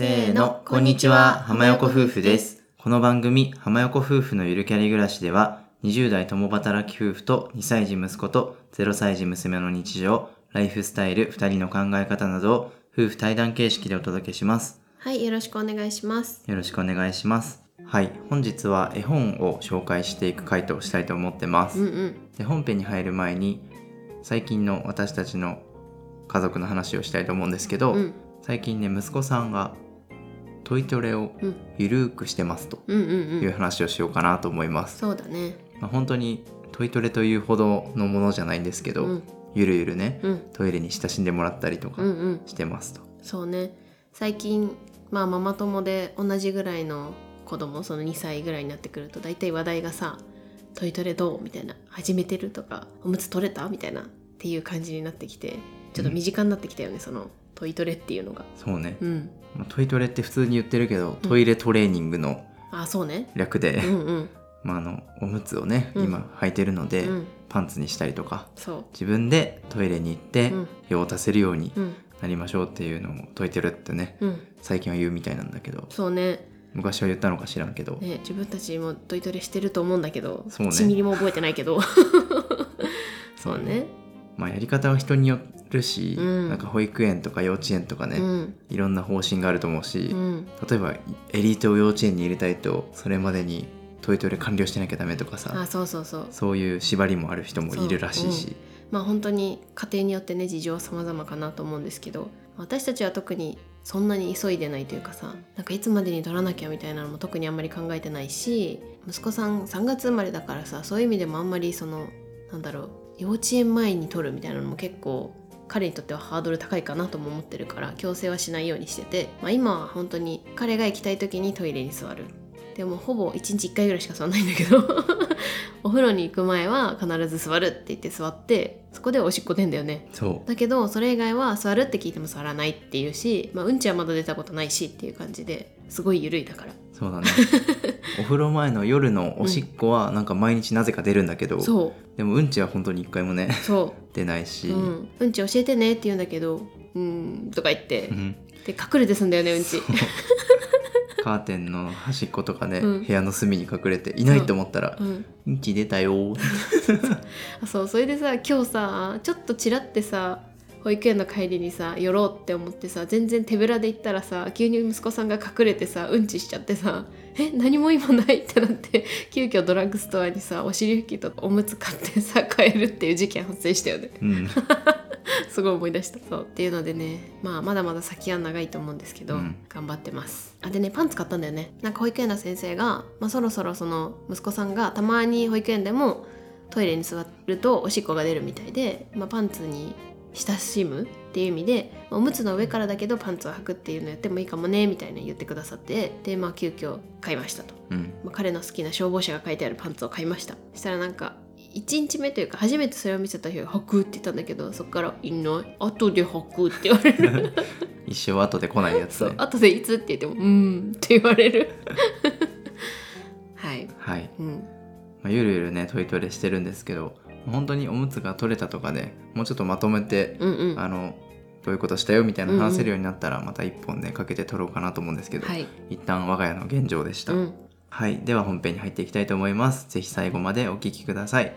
せーの、こんにちは、浜横夫婦です。この番組、浜横夫婦のゆるキャリ暮らしでは、20代共働き夫婦と2歳児息子と0歳児娘の日常、ライフスタイル、2人の考え方などを夫婦対談形式でお届けします。はい、よろしくお願いします。よろしくお願いします。はい、本日は絵本を紹介していく回答をしたいと思ってます。うんうん。で本編に入る前に最近の私たちの家族の話をしたいと思うんですけど、うん最近ね息子さんがトイトレをうんゆるーくしてますとうんうんいううん。話をしようかなと思います、そうだね。まあ、本当にトイトレというほどのものじゃないんですけど、うんゆるゆるねうんトイレに親しんでもらったりとかうんうん。してますと、そうね。最近まあママ友で同じぐらいの子供その2歳ぐらいになってくると大体話題がさ「トイトレどう?」みたいな「始めてる?」とか「おむつ取れた?」みたいなっていう感じになってきてちょっと身近になってきたよね、そのトイトレっていうのが。そうね、うん。まあトイトレって普通に言ってるけどトイレトレーニングのあそうね。略で、うんうん。まあ、あのおむつをね、うん。今履いてるので、うん。パンツにしたりとかそ自分でトイレに行ってうん。用を足せるようになりましょうっていうのを解いてるってねうん。最近は言うみたいなんだけどそうね。昔は言ったのか知らんけど、ね、自分たちもトイトレしてると思うんだけどね。1ミリも覚えてないけど。そうね。まあやり方は人によるし、うん。なんか保育園とか幼稚園とかね、うん。いろんな方針があると思うし、うん。例えばエリートを幼稚園に入れたいとそれまでにトイトレ完了してなきゃダメとかあさそうそうそう。そういう縛りもある人もいるらしいし。まあ本当に家庭によってね事情は様々かなと思うんですけど私たちは特にそんなに急いでないというかさなんかいつまでに取らなきゃみたいなのも特にあんまり考えてないし息子さん3月生まれだからさそういう意味でもあんまりそのなんだろう幼稚園前に取るみたいなのも結構彼にとってはハードル高いかなとも思ってるから強制はしないようにしてて、まあ、今は本当に彼が行きたい時にトイレに座る。でもほぼ1日1回ぐらいしか座らないんだけど お風呂に行く前は必ず座るって言って座ってそこでおしっこ出んだよね。そう。だけどそれ以外は座るって聞いても座らないっていうし、まあ、うんちはまだ出たことないしっていう感じですごい緩いだからそうだね。お風呂前の夜のおしっこはなんか毎日なぜか出るんだけど、そでもうんちは本当に一回もねう。そ 出ないし、う、うん、うんち教えてねって言うんだけどうんとか言って。うん。で隠れてすんだよねうんち。カーテンの端っことかね、うん。部屋の隅に隠れていないと思ったらうん「うん。ち出たよ」あそうそれでさ今日さちょっとちらってさ保育園の帰りにさ寄ろうって思ってさ全然手ぶらで行ったらさ急に息子さんが隠れてさうんちしちゃってさえ何も今ないってなって 急遽ドラッグストアにさお尻拭きとおむつ買ってさ帰るっていう事件発生したよね。うん。すごい思い出した。そうっていうのでねまあまだまだ先は長いと思うんですけど、うん。頑張ってます。あでねパンツ買ったんだよね。なんか保育園の先生が、まあ、そろそろその息子さんがたまに保育園でもトイレに座るとおしっこが出るみたいで、まあ、パンツに親しむっていう意味でまあおむつの上からだけどパンツを履くっていうのやってもいいかもねみたいな言ってくださってでまあ急遽買いましたと。うん。まあ、彼の好きな消防車が書いてあるパンツを買いました。そしたらなんか1日目というか初めてそれを見せた日は履くって言ったんだけどそっから「いない後で履く」って言われる。一生後で来ないやつね。後でいつ？って言っても「うーん」って言われる。はい。はい、うん。まあ、ゆるゆるねトイトレしてるんですけど本当におむつが取れたとかねもうちょっとまとめて、うんうん。あのどういうことしたよみたいな話せるようになったらまた一本ねかけて取ろうかなと思うんですけど、はい。一旦我が家の現状でした、うん。はい。では本編に入っていきたいと思います。ぜひ最後までお聞きください。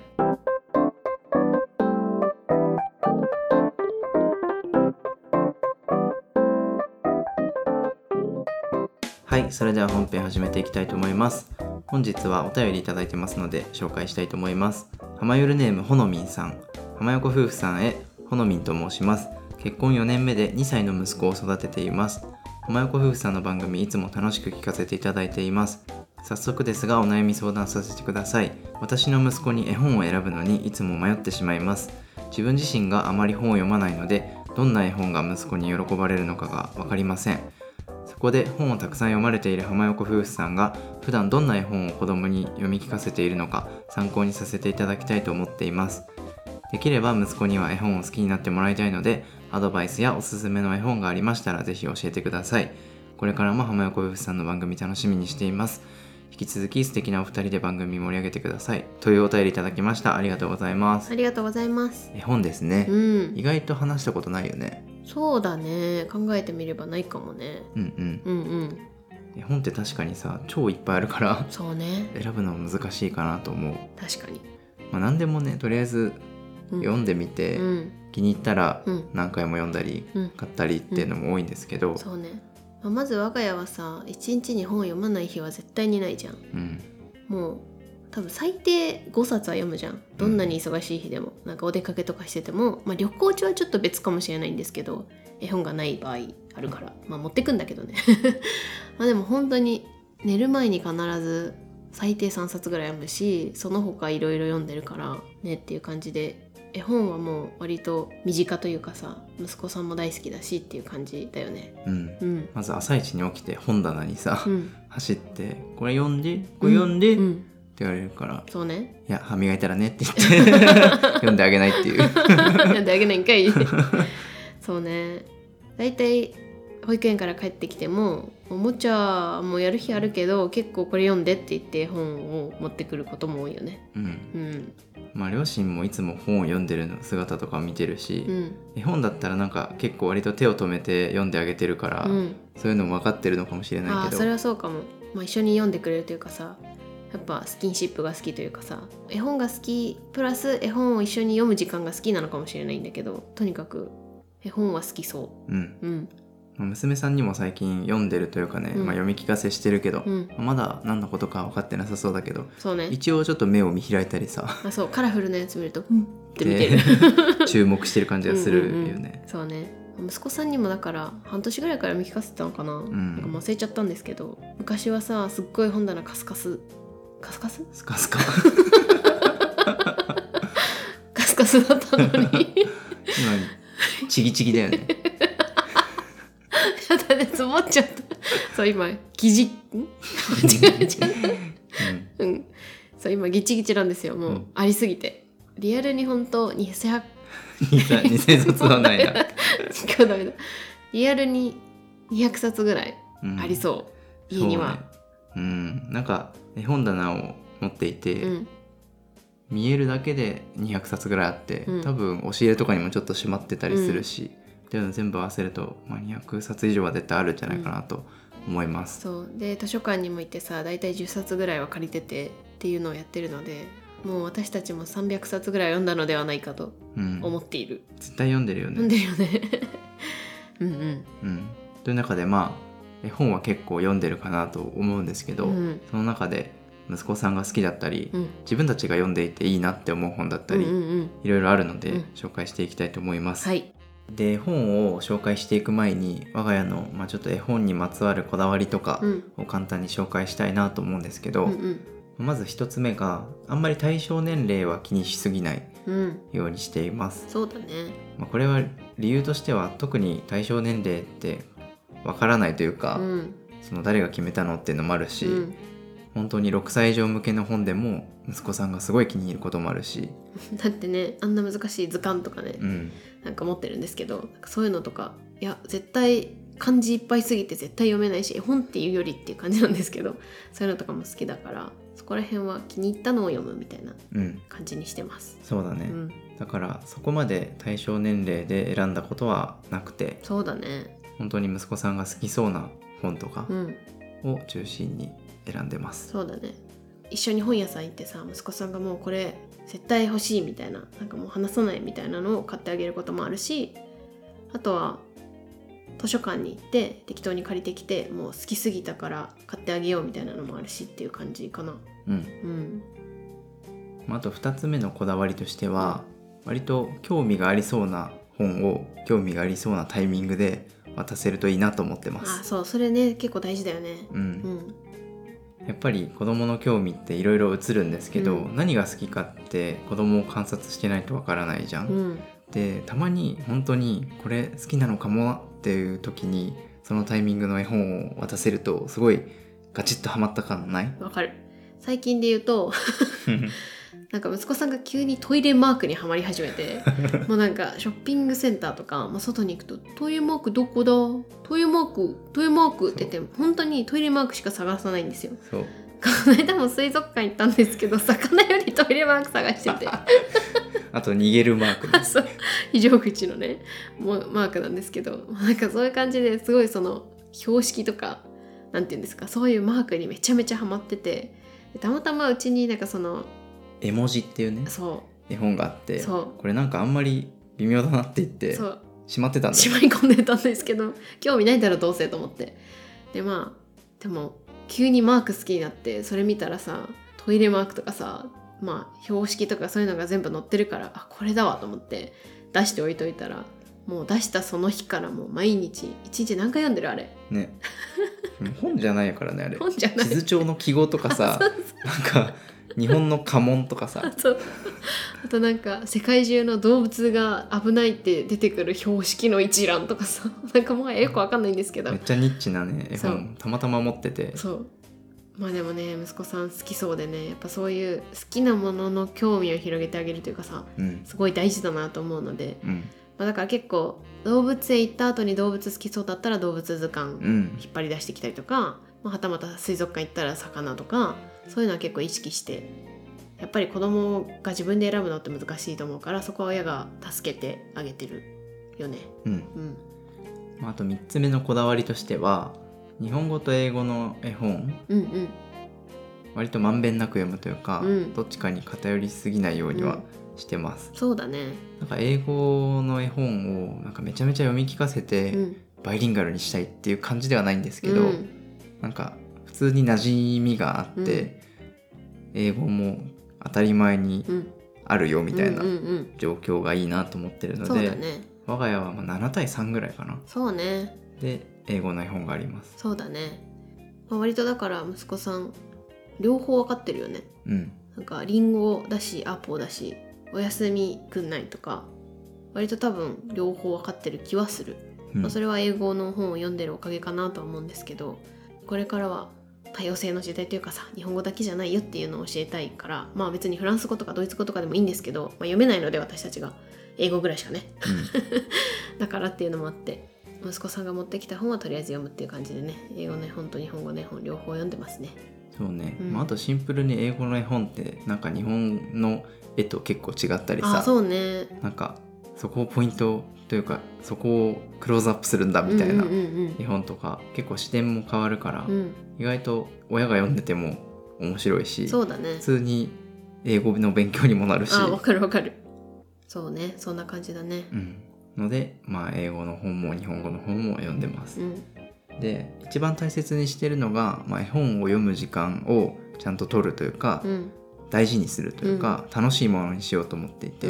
はい。それでは本編始めていきたいと思います。本日はお便りいただいてますので紹介したいと思います浜ゆるネームほのみんさん。浜横夫婦さんへほのみんと申します。結婚4年目で2歳の息子を育てています。浜横夫婦さんの番組いつも楽しく聞かせていただいています。早速ですがお悩み相談させてください。私の息子に絵本を選ぶのにいつも迷ってしまいます。自分自身があまり本を読まないのでどんな絵本が息子に喜ばれるのかが分かりません。こで本をたくさん読まれている浜横夫婦さんが普段どんな絵本を子供に読み聞かせているのか参考にさせていただきたいと思っています。できれば息子には絵本を好きになってもらいたいのでアドバイスやおすすめの絵本がありましたらぜひ教えてください。これからも浜横夫婦さんの番組楽しみにしています。引き続き素敵なお二人で番組盛り上げてください。というお便りいただきました。ありがとうございます。ありがとうございます。絵本ですね、うん。意外と話したことないよねそうだね。考えてみればないかもね。うんうん。うんうん。絵本って確かにさ超いっぱいあるからそうね。選ぶの難しいかなと思う、確かに、まあ、何でもねとりあえずうん、読んでみて、うん。気に入ったらうん。何回も読んだりうん。買ったりっていうのも多いんですけど、そうね、まあ、まず我が家はさ一日に本を読まない日は絶対にないじゃん。うん。もう多分最低5冊は読むじゃん。どんなに忙しい日でも。なんかお出かけとかしてても、まあ、旅行中はちょっと別かもしれないんですけど絵本がない場合あるからまあ持ってくんだけどね。まあでも本当に寝る前に必ず最低3冊ぐらい読むしその他いろいろ読んでるからねっていう感じで絵本はもう割と身近というかさ息子さんも大好きだしっていう感じだよね。うん。うん。まず朝一に起きて本棚にさ、うん。走って「これ読んでこれ読んで」ってうん言われるからそうね「いや歯磨いたらね」って言って 読んであげないっていう。読んであげないんかいそうね。大体保育園から帰ってきてもおもちゃもやる日あるけど結構これ読んでって言って本を持ってくることも多いよね。うん。うん。まあ両親もいつも本を読んでるの姿とか見てるし、うん。絵本だったらなんか結構割と手を止めて読んであげてるから、うん。そういうのも分かってるのかもしれあないけど。あそれはそうかも、まあ、一緒に読んでくれるというかさやっぱスキンシップが好きというかさ絵本が好きプラス絵本を一緒に読む時間が好きなのかもしれないんだけどとにかく絵本は好きそう。ん。ううん。まあ娘さんにも最近読んでるというかね、うん。まあ、読み聞かせしてるけど、うん。まだ何のことか分かってなさそうだけどそうね。一応ちょっと目を見開いたりさあそうカラフルなやつ見るとうん。って見てる。で 注目してる感じがするよね。うんうんうん。そうね。息子さんにもだから半年ぐらいから読み聞かせてたのかな,、ん。なんか忘れちゃったんですけど昔はさすっごい本棚カスカスカスカス？スカスカ。カスカスだったのに。今ちぎちぎだよね。やだね積もっちゃった。そう今ギジん？違う違ううん。うん。そう今ギチギチなんですよもう、うん。ありすぎて。リアルに本当に200偽偽札はないな。リアルに200冊ぐらいうんありそう、家には。そうね。うん、なんか絵本棚を持っていて、うん。見えるだけで200冊ぐらいあって、うん。多分押し入れとかにもちょっとしまってたりするし、っていうの全部合わせると、まあ、200冊以上は絶対あるんじゃないかなと思います。そう。で図書館にも行ってさ大体10冊ぐらいは借りててっていうのをやってるのでもう私たちも300冊ぐらい読んだのではないかとうん、思っている、絶対読んでるよ読んね。でるよね。うんうん。うん、という中でまあ絵本は結構読んでるかなと思うんですけど、うん。その中で息子さんが好きだったり、うん。自分たちが読んでいていいなって思う本だったり、うんうんうん。いろいろあるので、うん。紹介していきたいと思います。はい。で本を紹介していく前に我が家の、まあ、ちょっと絵本にまつわるこだわりとかうん。を簡単に紹介したいなと思うんですけど、うんうん。まず一つ目があんまり対象年齢は気にしすぎないうん。ようにしています、そうだね。まあ、これは理由としては特に対象年齢ってわからないというか、うん。その誰が決めたのっていうのもあるし、うん。本当に6歳以上向けの本でも息子さんがすごい気に入ることもあるし、だってねあんな難しい図鑑とかね、うん、なんか持ってるんですけどそういうのとかいや絶対漢字いっぱいすぎて絶対読めないし絵本っていうよりっていう感じなんですけどそういうのとかも好きだからそこら辺は気に入ったのを読むみたいなうん、感じにしてます。そうだね、うん、だからそこまで対象年齢で選んだことはなくて。そうだね。本当に息子さんが好きそうな本とかうん、を中心に選んでます。そうだね。一緒に本屋さん行ってさ息子さんがもうこれ絶対欲しいみたいななんかもう話さないみたいなのを買ってあげることもあるしあとは図書館に行って適当に借りてきてもう好きすぎたから買ってあげようみたいなのもあるしっていう感じかな。うん、うん、まああと2つ目のこだわりとしては割と興味がありそうな本を興味がありそうなタイミングで渡せるといいなと思ってまあす。そうそれね結構大事だよね。う、うんんやっぱり子供の興味っていろいろ映るんですけど、うん何が好きかって子供を観察してないとわからないじゃん。うんでたまに本当にこれ好きなのかもっていう時にそのタイミングの絵本を渡せるとすごいガチッとハマった感ない？わかる最近で言うと なんか息子さんが急にトイレマークにはまり始めて もうなんかショッピングセンターとか、まあ、外に行くと「トイレマークどこだ？トイレマークトイレマーク」って言って本当にトイレマークしか探さないんですよ。そう。この間も水族館行ったんですけど魚よりトイレマーク探してて。あと逃げるマークね。そう。非常口のねもうマークなんですけどなんかそういう感じですごいその標識とかなんて言うんですかそういうマークにめちゃめちゃハマっててでたまたまうちになんかその絵文字っていうねそ絵本があってそう。これなんかあんまり微妙だなって言ってうそう。しまってたんだよしまい込んでたんですけど興味ないだろどうせと思って。でまあでも急にマーク好きになってそれ見たらさトイレマークとかさまあ標識とかそういうのが全部載ってるからあこれだわと思って出しておいといたらもう出したその日からもう毎日一日何回読んでるあれ？ね。本じゃないからねあれ。本じゃない。地図帳の記号とかさ なんか日本の家紋とかさ。そう。あとなんか世界中の動物が危ないって出てくる標識の一覧とかさ。なんかもうよくわかんないんですけど。めっちゃニッチなね絵本。たまたま持ってて。そう。まあでもね息子さん好きそうでね。やっぱそういう好きなものの興味を広げてあげるというかさうん。すごい大事だなと思うので、うん。まあ、だから結構動物園行った後に動物好きそうだったら動物図鑑うん。引っ張り出してきたりとか、まあ、はたまた水族館行ったら魚とかそういうのは結構意識してやっぱり子供が自分で選ぶのって難しいと思うからそこは親が助けてあげてるよね。うん。うん、まああと3つ目のこだわりとしては日本語と英語の絵本。うんうん。割とまんべんなく読むというか、うん。どっちかに偏りすぎないようにはしてます、そうだね。なんか英語の絵本をなんかめちゃめちゃ読み聞かせて、うん。バイリンガルにしたいっていう感じではないんですけど、うん。なんか普通に馴染みがあって、英語も当たり前にうん、あるよみたいなうんうんうん状況がいいなと思ってるので、だね。我が家はまあ7対3ぐらいかなそうね。で英語の絵本がありますそうだね。まあ、割とだから息子さん両方わかってるよね。うんなんかリンゴだしアポだしお休みくんないとか割と多分両方わかってる気はする、うんまあ、それは英語の本を読んでるおかげかなとは思うんですけどこれからは多様性の時代というかさ日本語だけじゃないよっていうのを教えたいからまあ別にフランス語とかドイツ語とかでもいいんですけど、まあ、読めないので私たちが。英語ぐらいしかね。だからっていうのもあって息子さんが持ってきた本はとりあえず読むっていう感じでね。英語の絵本と日本語の絵本両方読んでますね。そうね、うん。まあ、あとシンプルに英語の絵本ってなんか日本の絵と結構違ったりさ。あそうね。なんかそこをポイントというかそこをクローズアップするんだみたいな絵本とか結構視点も変わるから、うんうん意外と親が読んでても面白いしそうだね。普通に英語の勉強にもなるし、あわかるわかる。そうね。そんな感じだね。うん、のでまあ英語の本も日本語の本も読んでます。う。ん。で一番大切にしてるのが、まあ、絵本を読む時間をちゃんと取るというか、うん。大事にするというか、楽しいものにしようと思っていて、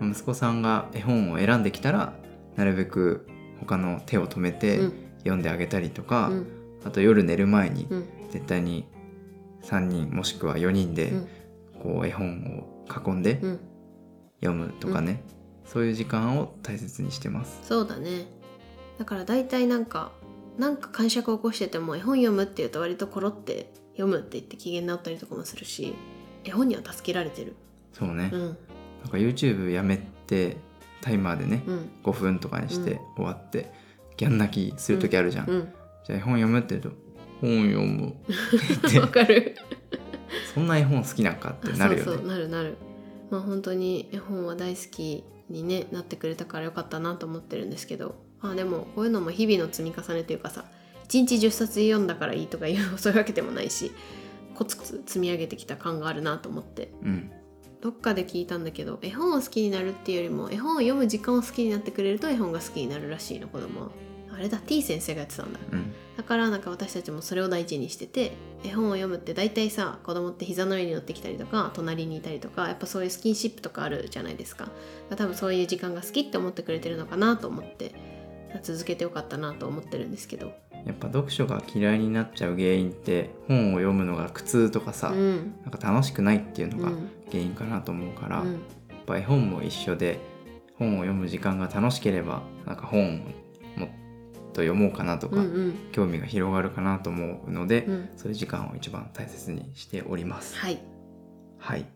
息子さんが絵本を選んできたらなるべく他の手を止めてうん。読んであげたりとか、うんあと夜寝る前にうん。絶対に3人もしくは4人でうん。こう絵本を囲んでうん。読むとかね、そういう時間を大切にしてます。そうだね。だから大体なんかなんか感触を起こしてても絵本読むっていうと割とコロって読むって言って機嫌直ったりとかもするし絵本には助けられてる。そうね、うん。なんか YouTube やめてタイマーでね、うん。5分とかにして終わって、ギャン泣きする時あるじゃん、うんじゃあ絵本読むって言う？と「本読む」って言わって。かる。そんな絵本好きなんかってなるよね。そうそうなるなる。まあ本当に絵本は大好きに、ね、なってくれたからよかったなと思ってるんですけど。まあでもこういうのも日々の積み重ねというかさ1日10冊読んだからいいとかいうそういうわけでもないしコツコツ積み上げてきた感があるなと思って。うんどっかで聞いたんだけど絵本を好きになるっていうよりも絵本を読む時間を好きになってくれると絵本が好きになるらしいの子供はあれだ T 先生がやってたんだ。うん。だからなんか私たちもそれを大事にしてて絵本を読むって大体さ子供って膝の上に乗ってきたりとか隣にいたりとかやっぱそういうスキンシップとかあるじゃないですか。多分そういう時間が好きって思ってくれてるのかなと思って続けてよかったなと思ってるんですけど。やっぱ読書が嫌いになっちゃう原因って本を読むのが苦痛とかさ、うん。なんか楽しくないっていうのがうん。原因かなと思うから、うん。やっぱ絵本も一緒で本を読む時間が楽しければなんか本と読もうかなとか、うんうん。興味が広がるかなと思うので、うん。そういう時間を一番大切にしております。はい。はい。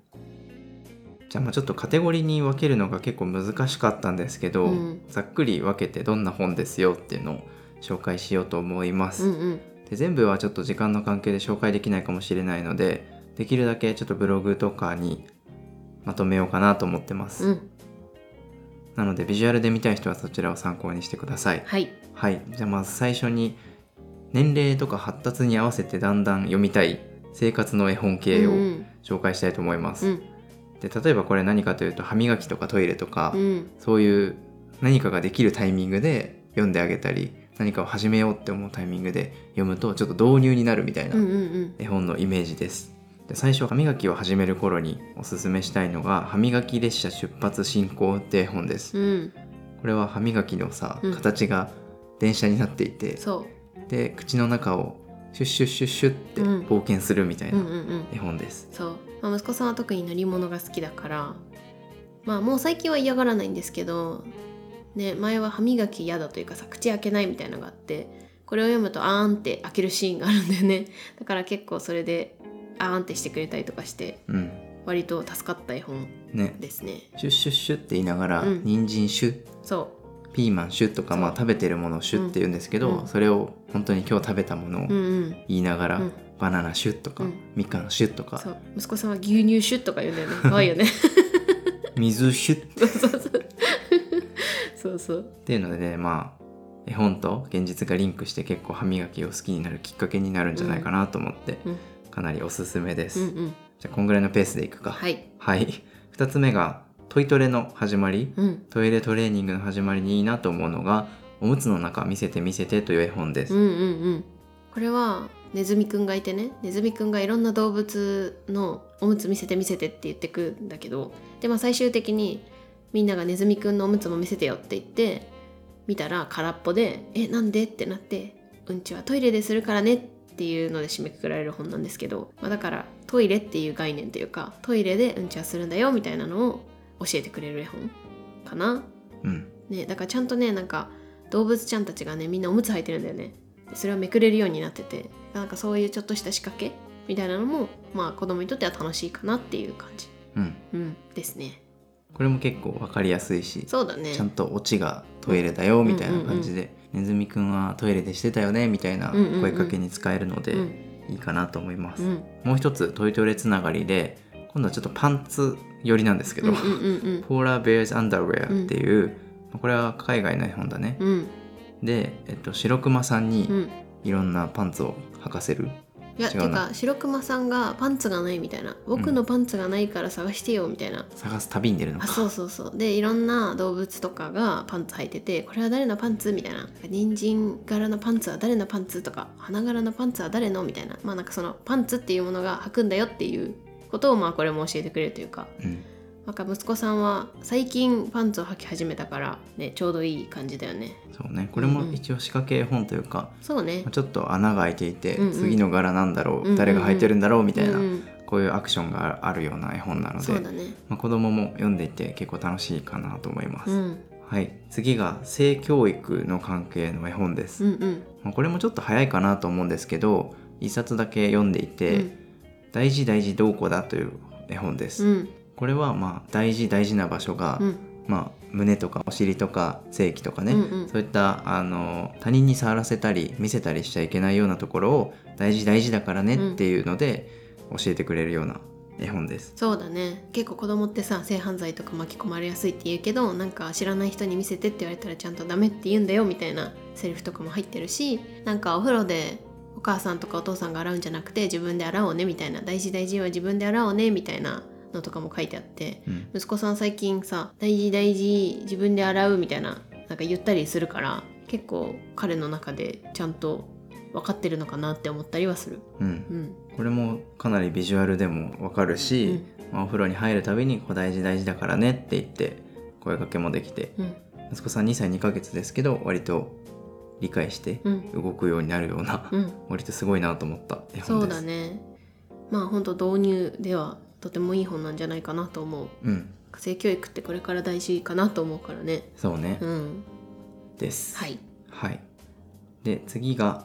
じゃあまあちょっとカテゴリーに分けるのが結構難しかったんですけど、うん。ざっくり分けてどんな本ですよっていうのを紹介しようと思います。うんうん。で全部はちょっと時間の関係で紹介できないかもしれないのでできるだけちょっとブログとかにまとめようかなと思ってます、うんなのでビジュアルで見たい人はそちらを参考にしてください。はい。はい。じゃあまず最初に年齢とか発達に合わせてだんだん読みたい生活の絵本系をうん。紹介したいと思います、うん。で例えばこれ何かというと歯磨きとかトイレとか、うん。そういう何かができるタイミングで読んであげたり何かを始めようって思うタイミングで読むとちょっと導入になるみたいなうんうんうん。絵本のイメージです。で最初歯磨きを始める頃におすすめしたいのが「歯磨き列車出発進行」って絵本です。うん。これは歯磨きのさうん。形が電車になっていて、そで口の中をシュッシュッシュッシュッってうん。冒険するみたいな絵本です。そう、まあ、息子さんは特に乗り物が好きだからまあもう最近は嫌がらないんですけどね前は歯磨き嫌だというかさ口開けないみたいなのがあってこれを読むとあーんって開けるシーンがあるんだよね。だから結構それであーんってしてくれたりとかしてうん。割と助かった絵本ね、ですね。シュッシュッシュッって言いながら、うん。人参シュッそピーマンシュッとか、まあ、食べてるものをシュッって言うんですけど、うん。それを本当に今日食べたものをううんうん。言いながら、うん。バナナシュッとか、うん。みかんシュッとか。そう。息子さんは牛乳シュッとか言うんだよね。可愛いよね。水シュッ。そうそうそう。そうそう。っていうのでねまあ絵本と現実がリンクして結構歯磨きを好きになるきっかけになるんじゃないかなと思って、うんかなりおすすめです、うんうん。じゃあこんぐらいのペースでいくか。はい。はい。2つ目がトイトレの始まり。うん。トイレトレーニングの始まりにいいなと思うのが「おむつの中見せて見せて」という絵本です、うんうんうん。これはネズミくんがいてね。ネズミくんがいろんな動物のおむつ見せて見せてって言ってくんだけどでまあ最終的にみんながネズミくんのおむつも見せてよって言って見たら空っぽで「えなんで?」ってなって「うんちはトイレでするからね」っていうので締めくくられる本なんですけど、まあ、だからトイレっていう概念というかトイレでうんちはするんだよみたいなのを教えてくれる絵本かな。うん。ね、だからちゃんとねなんか動物ちゃんたちがねみんなおむつ履いてるんだよね。でそれをめくれるようになっててなんかそういうちょっとした仕掛けみたいなのもまあ子供にとっては楽しいかなっていう感じ。うん。うんですね。これも結構分かりやすいしそうだね。ちゃんとオチがトイレだよみたいな感じで、ネズミくんはトイレでしてたよねみたいなうんうんうん。声かけに使えるのでうん。いいかなと思います、うん。もう一つトイトレつながりで今度はちょっとパンツ寄りなんですけど、うんうんうんポーラーベアーズ・アンダーウェアっていう、これは海外の絵本だね、うん。で、えっと、白熊さんにうんうん。いろんなパンツを履かせる、いやてか白熊さんがパンツがないみたいな。僕のパンツがないから探してよみたいな、探す旅に出るのか。あそうそうそう。でいろんな動物とかがパンツ履いててこれは誰のパンツみたいな。人参柄のパンツは誰のパンツとか花柄のパンツは誰のみたいな。まあなんかそのパンツっていうものが履くんだよっていうことをまあこれも教えてくれるというか。うんなんか息子さんは最近パンツを履き始めたからねちょうどいい感じだよね。そうね。これも一応仕掛け絵本というか、そうね。ちょっと穴が開いていて、うんうん。次の柄なんだろう、うんうんうん。誰が履いてるんだろうみたいな、うんうん。こういうアクションがあるような絵本なので、まあ、子供も読んでいて結構楽しいかなと思います、うん。はい。次が性教育の関係の絵本です、うんうん。まあこれもちょっと早いかなと思うんですけど一冊だけ読んでいて、大事大事どうこだという絵本です、うんこれはまあ大事大事な場所が、うん。まあ、胸とかお尻とか性器とかね、うんうん。そういったあの他人に触らせたり見せたりしちゃいけないようなところを大事大事だからねっていうので教えてくれるような絵本です。そうだね。結構子供ってさ性犯罪とか巻き込まれやすいって言うけどなんか知らない人に見せてって言われたらちゃんとダメって言うんだよみたいなセリフとかも入ってるしなんかお風呂でお母さんとかお父さんが洗うんじゃなくて自分で洗おうねみたいな。大事大事は自分で洗おうねみたいなのとかも書いてあってうん。息子さん最近さ大事大事自分で洗うみたいななんか言ったりするから結構彼の中でちゃんと分かってるのかなって思ったりはする。うん。うん。これもかなりビジュアルでもわかるし、まあお風呂に入るたびにこう大事大事だからねって言って声かけもできて。うん。息子さん2歳2ヶ月ですけど割と理解してうん。動くようになるような、うん。割とすごいなと思った絵そう本です。だね。まあ本当導入ではとてもいい本なんじゃないかなと思ううん性教育ってこれから大事かなと思うからねそうね、うんです。はいはい。で次が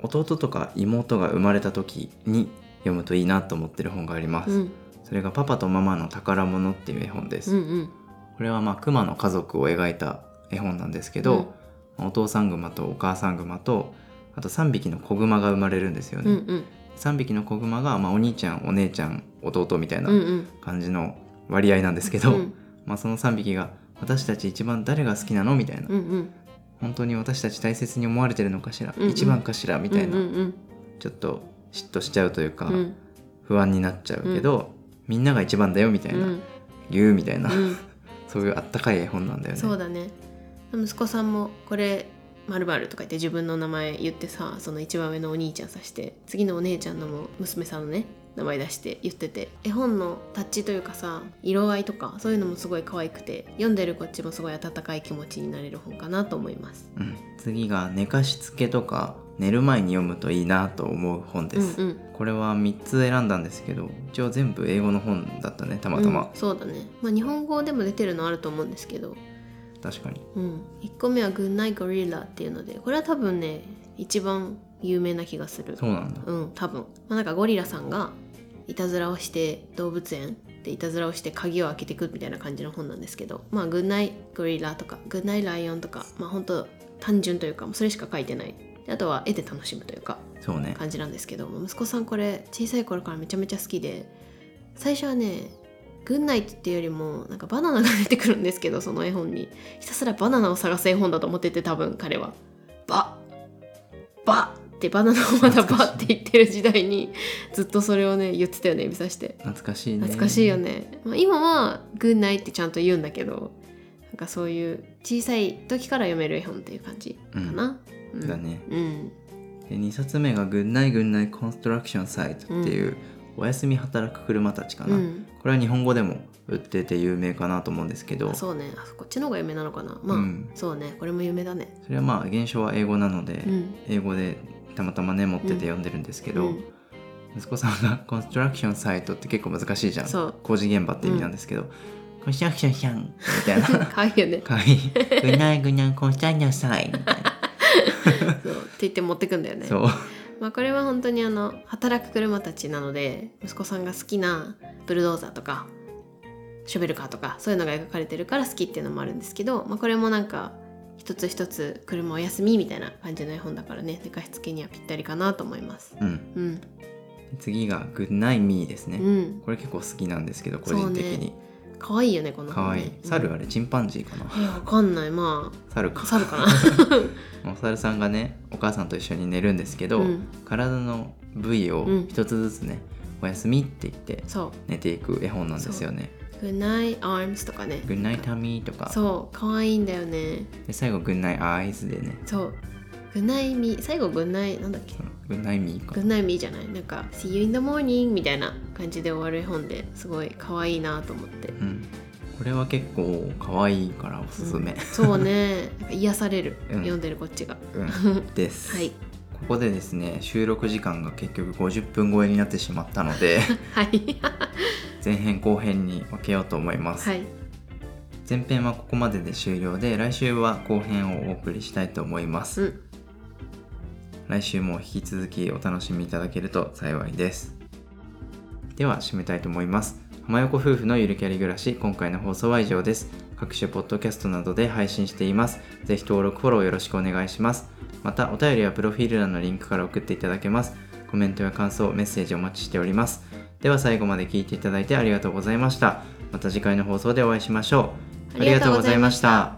弟とか妹が生まれた時に読むといいなと思ってる本があります。うんそれがパパとママの宝物っていう絵本です。うんうんこれはまあ熊の家族を描いた絵本なんですけど、お父さん熊とお母さん熊とあと3匹の子熊が生まれるんですよね。うんうん3匹の子熊がまあお兄ちゃんお姉ちゃん弟みたいなうんうん。感じの割合なんですけど、うん。まあその3匹が私たち一番誰が好きなの？みたいな、うんうん。本当に私たち大切に思われてるのかしら、うんうん。一番かしら？みたいな、うんうんちょっと嫉妬しちゃうというか、うん。うん不安になっちゃうけど、みんなが一番だよみたいな、うん。言うみたいな、うん。そういうあったかい絵本なんだよね。そうだね。息子さんもこれまるとか言って自分の名前言ってさその一番上のお兄ちゃんさして次のお姉ちゃんのも娘さんのね名前出して言ってて絵本のタッチというかさ色合いとかそういうのもすごい可愛くて読んでるこっちもすごい温かい気持ちになれる本かなと思います。うん、次が寝かしつけとか寝る前に読むといいなと思う本です、うんうん。これは3つ選んだんですけど一応全部英語の本だったねたまたま、うんそうだね、まあ、日本語でも出てるのあると思うんですけど、確かに。うん、1個目は「Good Night Gorilla」っていうのでこれは多分ね一番有名な気がする。そうなんだ。うん多分、まあ、なんかゴリラさんがいたずらをして動物園でいたずらをして鍵を開けていくみたいな感じの本なんですけどまあ「グッナイゴリラ」とか「グッナイライオン」とかまあ本当単純というかそれしか書いてない。であとは絵で楽しむというかそうね。感じなんですけど息子さんこれ小さい頃からめちゃめちゃ好きで最初はねグッナイトっていうよりもなんかバナナが出てくるんですけどその絵本に。ひたすらバナナを探す絵本だと思ってて多分彼は。ババってバナナをまだバって言ってる時代にずっとそれをね言ってたよね指さして。懐かしいね。懐かしいよね、まあ、今はグッナイってちゃんと言うんだけどなんかそういう小さい時から読める絵本っていう感じかな、うん。だね。うん。で2冊目が「グッナイグッナイコンストラクションサイト」っていう、お休み働く車たちかな、うん。これは日本語でも売ってて有名かなと思うんですけど。あそうね。あこっちの方が有名なのかな。まあ、うん。そうね。これも有名だね。それはまあ原書は英語なので、うん。英語でたまたまね持ってて読んでるんですけど、うん。息子さんがコンストラクションサイトって結構難しいじゃん。工事現場って意味なんですけど、コンストラクションシャンみたいな。可愛いよね。かわいいグナイグナイコンストラクションサイトみたいな。そう。って言って持ってくんだよねそう。まあ、これは本当にあの働く車たちなので息子さんが好きなブルドーザーとかショベルカーとかそういうのが描かれてるから好きっていうのもあるんですけど、まあ、これもなんか一つ一つ車お休みみたいな感じの絵本だからね寝かしつけにはぴったりかなと思います。うん。うん、次がグッナイミーですね、うん、これ結構好きなんですけど個人的に。可愛いよねこのかわい。猿あれチンパンジーかな。えわかんない。ま猿か。あ猿かな。お猿さんがねお母さんと一緒に寝るんですけど、うん。体の部位をうん。一つずつね、おやすみって言って寝ていく絵本なんですよね。Good night arms とかね。グッナイタミーとか。そう可愛いんだよね。で最後グッナイアイズでね。そう。Good night me 最後 Good night なんだっけ？グッナイミーか。グッナイミーじゃない？なんか See you in the morning みたいな感じで終わる絵本ですごい可愛いなと思って、うん。これは結構可愛いからおすすめ、そうね。なんか癒される、うん。読んでるこっちが。うん。です、はいここでですね収録時間が結局50分超えになってしまったので はい。前編後編に分けようと思います、はい。前編はここまでで終了で来週は後編をお送りしたいと思います、うん。来週も引き続きお楽しみいただけると幸いです。では締めたいと思います。浜横夫婦のゆるキャリ暮らし今回の放送は以上です各種ポッドキャストなどで配信しています。ぜひ登録フォローよろしくお願いします。またお便りはプロフィール欄のリンクから送っていただけます。コメントや感想メッセージお待ちしております。では最後まで聞いていただいてありがとうございました。また次回の放送でお会いしましょう。ありがとうございました。